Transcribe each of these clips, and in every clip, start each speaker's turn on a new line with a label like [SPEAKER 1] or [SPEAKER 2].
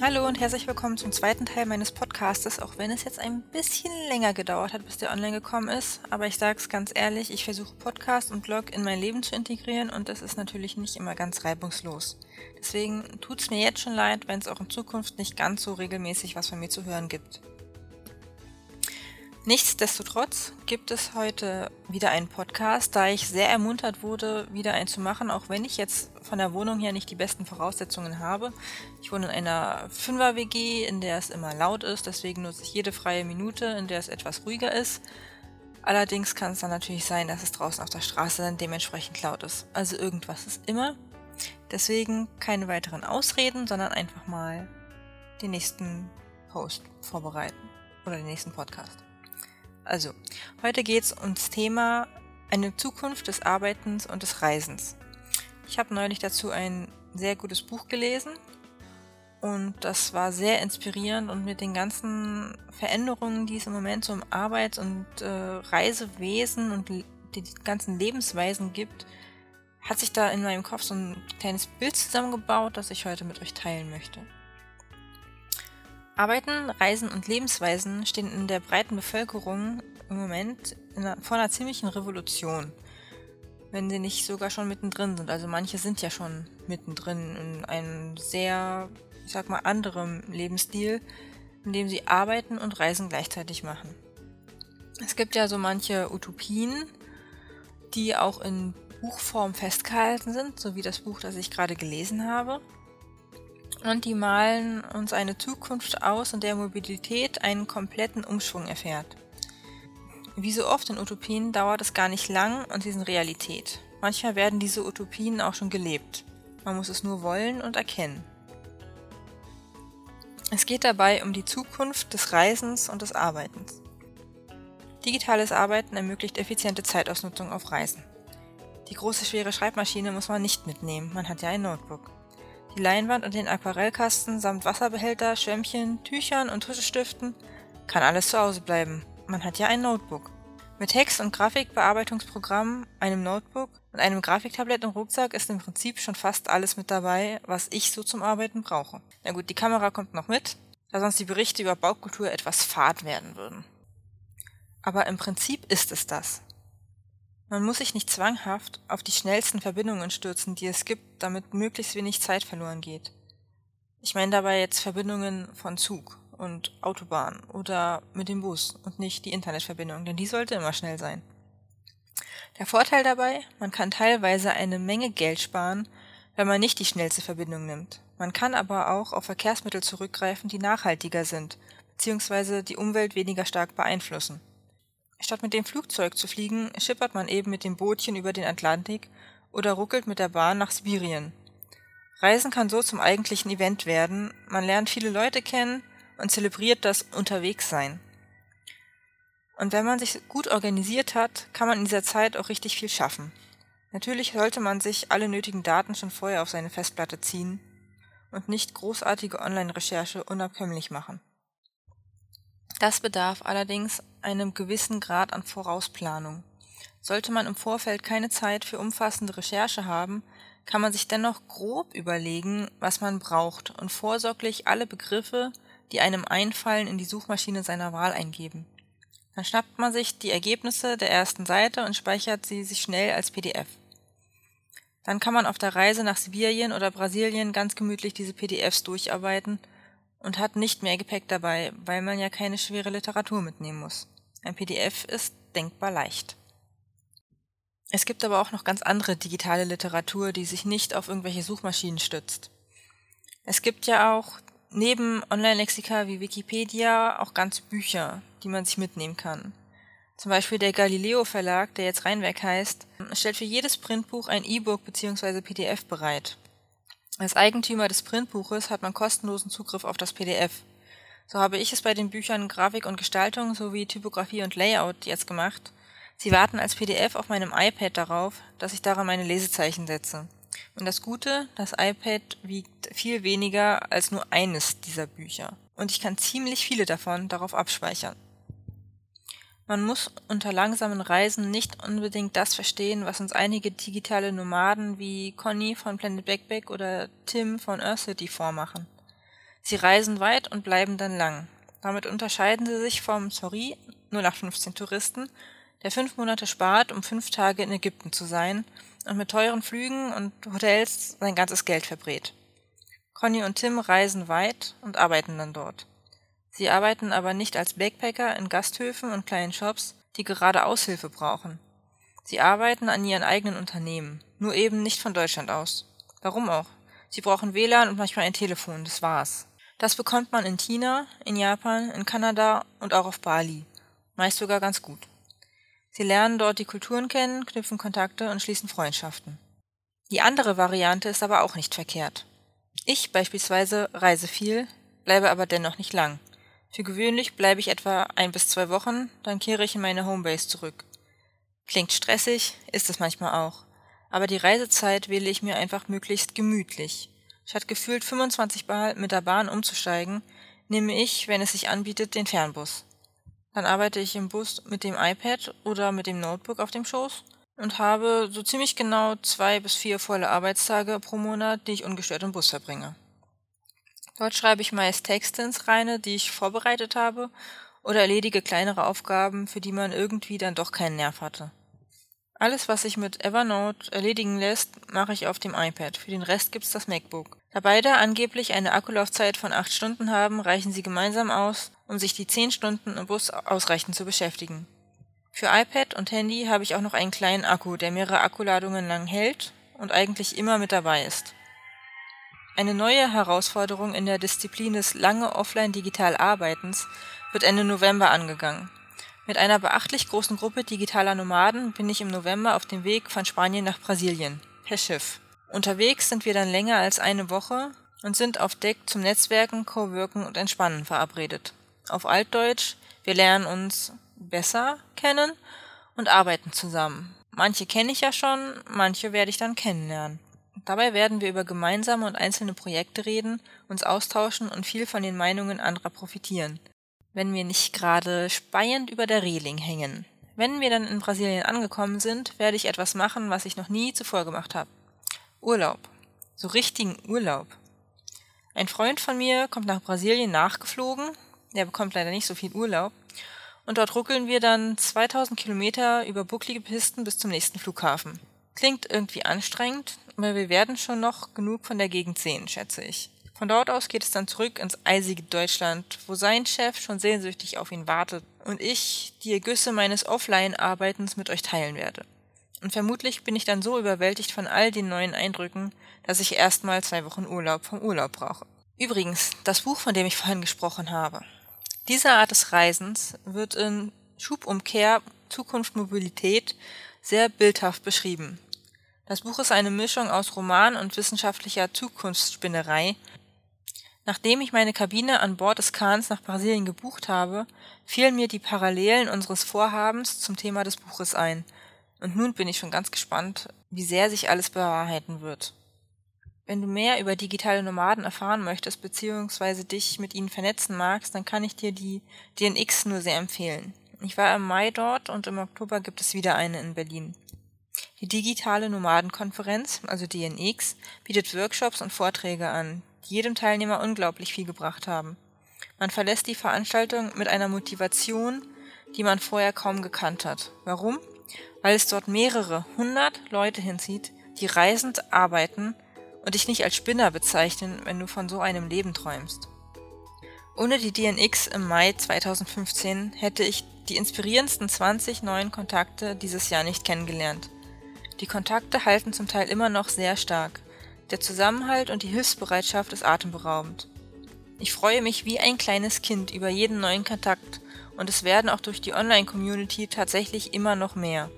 [SPEAKER 1] Hallo und herzlich willkommen zum zweiten Teil meines Podcastes, auch wenn es jetzt ein bisschen länger gedauert hat, bis der online gekommen ist. Aber ich sage es ganz ehrlich, ich versuche Podcast und Blog in mein Leben zu integrieren und das ist natürlich nicht immer ganz reibungslos. Deswegen tut es mir jetzt schon leid, wenn es auch in Zukunft nicht ganz so regelmäßig was von mir zu hören gibt. Nichtsdestotrotz gibt es heute wieder einen Podcast, da ich sehr ermuntert wurde, wieder einen zu machen, auch wenn ich jetzt von der Wohnung her nicht die besten Voraussetzungen habe. Ich wohne in einer Fünfer-WG, in der es immer laut ist, deswegen nutze ich jede freie Minute, in der es etwas ruhiger ist. Allerdings kann es dann natürlich sein, dass es draußen auf der Straße dann dementsprechend laut ist. Also irgendwas ist immer. Deswegen keine weiteren Ausreden, sondern einfach mal den nächsten Post vorbereiten oder den nächsten Podcast. Also, heute geht es ums Thema eine Zukunft des Arbeitens und des Reisens. Ich habe neulich dazu ein sehr gutes Buch gelesen und das war sehr inspirierend und mit den ganzen Veränderungen, die es im Moment so im Arbeits- und äh, Reisewesen und die ganzen Lebensweisen gibt, hat sich da in meinem Kopf so ein kleines Bild zusammengebaut, das ich heute mit euch teilen möchte. Arbeiten, Reisen und Lebensweisen stehen in der breiten Bevölkerung im Moment einer, vor einer ziemlichen Revolution. Wenn sie nicht sogar schon mittendrin sind. Also manche sind ja schon mittendrin in einem sehr, ich sag mal, anderem Lebensstil, in dem sie arbeiten und Reisen gleichzeitig machen. Es gibt ja so manche Utopien, die auch in Buchform festgehalten sind, so wie das Buch, das ich gerade gelesen habe. Und die malen uns eine Zukunft aus, in der Mobilität einen kompletten Umschwung erfährt. Wie so oft in Utopien dauert es gar nicht lang und sie sind Realität. Manchmal werden diese Utopien auch schon gelebt. Man muss es nur wollen und erkennen. Es geht dabei um die Zukunft des Reisens und des Arbeitens. Digitales Arbeiten ermöglicht effiziente Zeitausnutzung auf Reisen. Die große schwere Schreibmaschine muss man nicht mitnehmen, man hat ja ein Notebook. Die Leinwand und den Aquarellkasten samt Wasserbehälter, Schwämmchen, Tüchern und Tuschestiften kann alles zu Hause bleiben. Man hat ja ein Notebook. Mit Text- und Grafikbearbeitungsprogramm, einem Notebook und einem Grafiktablett im Rucksack ist im Prinzip schon fast alles mit dabei, was ich so zum Arbeiten brauche. Na gut, die Kamera kommt noch mit, da sonst die Berichte über Baukultur etwas fad werden würden. Aber im Prinzip ist es das. Man muss sich nicht zwanghaft auf die schnellsten Verbindungen stürzen, die es gibt, damit möglichst wenig Zeit verloren geht. Ich meine dabei jetzt Verbindungen von Zug und Autobahn oder mit dem Bus und nicht die Internetverbindung, denn die sollte immer schnell sein. Der Vorteil dabei, man kann teilweise eine Menge Geld sparen, wenn man nicht die schnellste Verbindung nimmt. Man kann aber auch auf Verkehrsmittel zurückgreifen, die nachhaltiger sind, beziehungsweise die Umwelt weniger stark beeinflussen. Statt mit dem Flugzeug zu fliegen, schippert man eben mit dem Bootchen über den Atlantik oder ruckelt mit der Bahn nach Sibirien. Reisen kann so zum eigentlichen Event werden, man lernt viele Leute kennen und zelebriert das Unterwegssein. Und wenn man sich gut organisiert hat, kann man in dieser Zeit auch richtig viel schaffen. Natürlich sollte man sich alle nötigen Daten schon vorher auf seine Festplatte ziehen und nicht großartige Online-Recherche unabkömmlich machen. Das bedarf allerdings einem gewissen Grad an Vorausplanung. Sollte man im Vorfeld keine Zeit für umfassende Recherche haben, kann man sich dennoch grob überlegen, was man braucht und vorsorglich alle Begriffe, die einem einfallen, in die Suchmaschine seiner Wahl eingeben. Dann schnappt man sich die Ergebnisse der ersten Seite und speichert sie sich schnell als PDF. Dann kann man auf der Reise nach Sibirien oder Brasilien ganz gemütlich diese PDFs durcharbeiten und hat nicht mehr Gepäck dabei, weil man ja keine schwere Literatur mitnehmen muss. Ein PDF ist denkbar leicht. Es gibt aber auch noch ganz andere digitale Literatur, die sich nicht auf irgendwelche Suchmaschinen stützt. Es gibt ja auch neben Online-Lexika wie Wikipedia auch ganze Bücher, die man sich mitnehmen kann. Zum Beispiel der Galileo Verlag, der jetzt Rheinwerk heißt, stellt für jedes Printbuch ein E-Book bzw. PDF bereit. Als Eigentümer des Printbuches hat man kostenlosen Zugriff auf das PDF. So habe ich es bei den Büchern Grafik und Gestaltung sowie Typografie und Layout jetzt gemacht. Sie warten als PDF auf meinem iPad darauf, dass ich daran meine Lesezeichen setze. Und das Gute, das iPad wiegt viel weniger als nur eines dieser Bücher. Und ich kann ziemlich viele davon darauf abspeichern. Man muss unter langsamen Reisen nicht unbedingt das verstehen, was uns einige digitale Nomaden wie Conny von Planet Backpack oder Tim von Earth City vormachen. Sie reisen weit und bleiben dann lang. Damit unterscheiden sie sich vom Sorry 0815 Touristen, der fünf Monate spart, um fünf Tage in Ägypten zu sein und mit teuren Flügen und Hotels sein ganzes Geld verbrät. Conny und Tim reisen weit und arbeiten dann dort. Sie arbeiten aber nicht als Backpacker in Gasthöfen und kleinen Shops, die gerade Aushilfe brauchen. Sie arbeiten an ihren eigenen Unternehmen, nur eben nicht von Deutschland aus. Warum auch? Sie brauchen WLAN und manchmal ein Telefon, das war's. Das bekommt man in China, in Japan, in Kanada und auch auf Bali. Meist sogar ganz gut. Sie lernen dort die Kulturen kennen, knüpfen Kontakte und schließen Freundschaften. Die andere Variante ist aber auch nicht verkehrt. Ich beispielsweise reise viel, bleibe aber dennoch nicht lang. Für gewöhnlich bleibe ich etwa ein bis zwei Wochen, dann kehre ich in meine Homebase zurück. Klingt stressig, ist es manchmal auch. Aber die Reisezeit wähle ich mir einfach möglichst gemütlich. Statt gefühlt 25 Mal mit der Bahn umzusteigen, nehme ich, wenn es sich anbietet, den Fernbus. Dann arbeite ich im Bus mit dem iPad oder mit dem Notebook auf dem Schoß und habe so ziemlich genau zwei bis vier volle Arbeitstage pro Monat, die ich ungestört im Bus verbringe. Dort schreibe ich meist Texte ins Reine, die ich vorbereitet habe, oder erledige kleinere Aufgaben, für die man irgendwie dann doch keinen Nerv hatte. Alles, was sich mit Evernote erledigen lässt, mache ich auf dem iPad. Für den Rest gibt's das MacBook. Da beide angeblich eine Akkulaufzeit von acht Stunden haben, reichen sie gemeinsam aus, um sich die zehn Stunden im Bus ausreichend zu beschäftigen. Für iPad und Handy habe ich auch noch einen kleinen Akku, der mehrere Akkuladungen lang hält und eigentlich immer mit dabei ist. Eine neue Herausforderung in der Disziplin des lange offline digital Arbeitens wird Ende November angegangen. Mit einer beachtlich großen Gruppe digitaler Nomaden bin ich im November auf dem Weg von Spanien nach Brasilien, per Schiff. Unterwegs sind wir dann länger als eine Woche und sind auf Deck zum Netzwerken, Coworken und Entspannen verabredet. Auf Altdeutsch, wir lernen uns besser kennen und arbeiten zusammen. Manche kenne ich ja schon, manche werde ich dann kennenlernen. Dabei werden wir über gemeinsame und einzelne Projekte reden, uns austauschen und viel von den Meinungen anderer profitieren. Wenn wir nicht gerade speiend über der Reling hängen. Wenn wir dann in Brasilien angekommen sind, werde ich etwas machen, was ich noch nie zuvor gemacht habe. Urlaub. So richtigen Urlaub. Ein Freund von mir kommt nach Brasilien nachgeflogen, der bekommt leider nicht so viel Urlaub, und dort ruckeln wir dann 2000 Kilometer über bucklige Pisten bis zum nächsten Flughafen. Klingt irgendwie anstrengend, aber wir werden schon noch genug von der Gegend sehen, schätze ich. Von dort aus geht es dann zurück ins eisige Deutschland, wo sein Chef schon sehnsüchtig auf ihn wartet und ich die Ergüsse meines Offline-Arbeitens mit euch teilen werde. Und vermutlich bin ich dann so überwältigt von all den neuen Eindrücken, dass ich erstmal zwei Wochen Urlaub vom Urlaub brauche. Übrigens, das Buch, von dem ich vorhin gesprochen habe, diese Art des Reisens wird in Schubumkehr Zukunft Mobilität sehr bildhaft beschrieben. Das Buch ist eine Mischung aus Roman und wissenschaftlicher Zukunftsspinnerei. Nachdem ich meine Kabine an Bord des Kahns nach Brasilien gebucht habe, fielen mir die Parallelen unseres Vorhabens zum Thema des Buches ein. Und nun bin ich schon ganz gespannt, wie sehr sich alles bewahrheiten wird. Wenn du mehr über digitale Nomaden erfahren möchtest bzw. dich mit ihnen vernetzen magst, dann kann ich dir die DNX nur sehr empfehlen. Ich war im Mai dort und im Oktober gibt es wieder eine in Berlin. Die digitale Nomadenkonferenz, also DNX, bietet Workshops und Vorträge an, die jedem Teilnehmer unglaublich viel gebracht haben. Man verlässt die Veranstaltung mit einer Motivation, die man vorher kaum gekannt hat. Warum? Weil es dort mehrere hundert Leute hinzieht, die reisend arbeiten und dich nicht als Spinner bezeichnen, wenn du von so einem Leben träumst. Ohne die DNX im Mai 2015 hätte ich die inspirierendsten 20 neuen Kontakte dieses Jahr nicht kennengelernt. Die Kontakte halten zum Teil immer noch sehr stark. Der Zusammenhalt und die Hilfsbereitschaft ist atemberaubend. Ich freue mich wie ein kleines Kind über jeden neuen Kontakt und es werden auch durch die Online-Community tatsächlich immer noch mehr.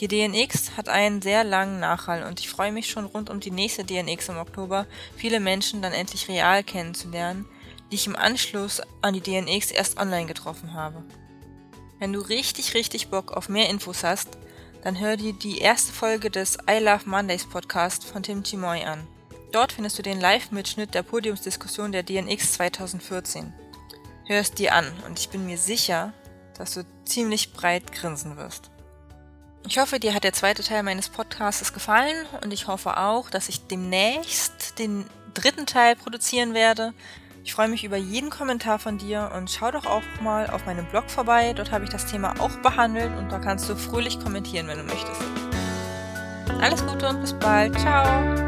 [SPEAKER 1] Die DNX hat einen sehr langen Nachhall und ich freue mich schon rund um die nächste DNX im Oktober, viele Menschen dann endlich real kennenzulernen, die ich im Anschluss an die DNX erst online getroffen habe. Wenn du richtig, richtig Bock auf mehr Infos hast, dann hör dir die erste Folge des I Love Mondays Podcast von Tim Chimoy an. Dort findest du den Live-Mitschnitt der Podiumsdiskussion der DNX 2014. Hör es dir an und ich bin mir sicher, dass du ziemlich breit grinsen wirst. Ich hoffe, dir hat der zweite Teil meines Podcasts gefallen und ich hoffe auch, dass ich demnächst den dritten Teil produzieren werde. Ich freue mich über jeden Kommentar von dir und schau doch auch mal auf meinem Blog vorbei. Dort habe ich das Thema auch behandelt und da kannst du fröhlich kommentieren, wenn du möchtest. Alles Gute und bis bald. Ciao.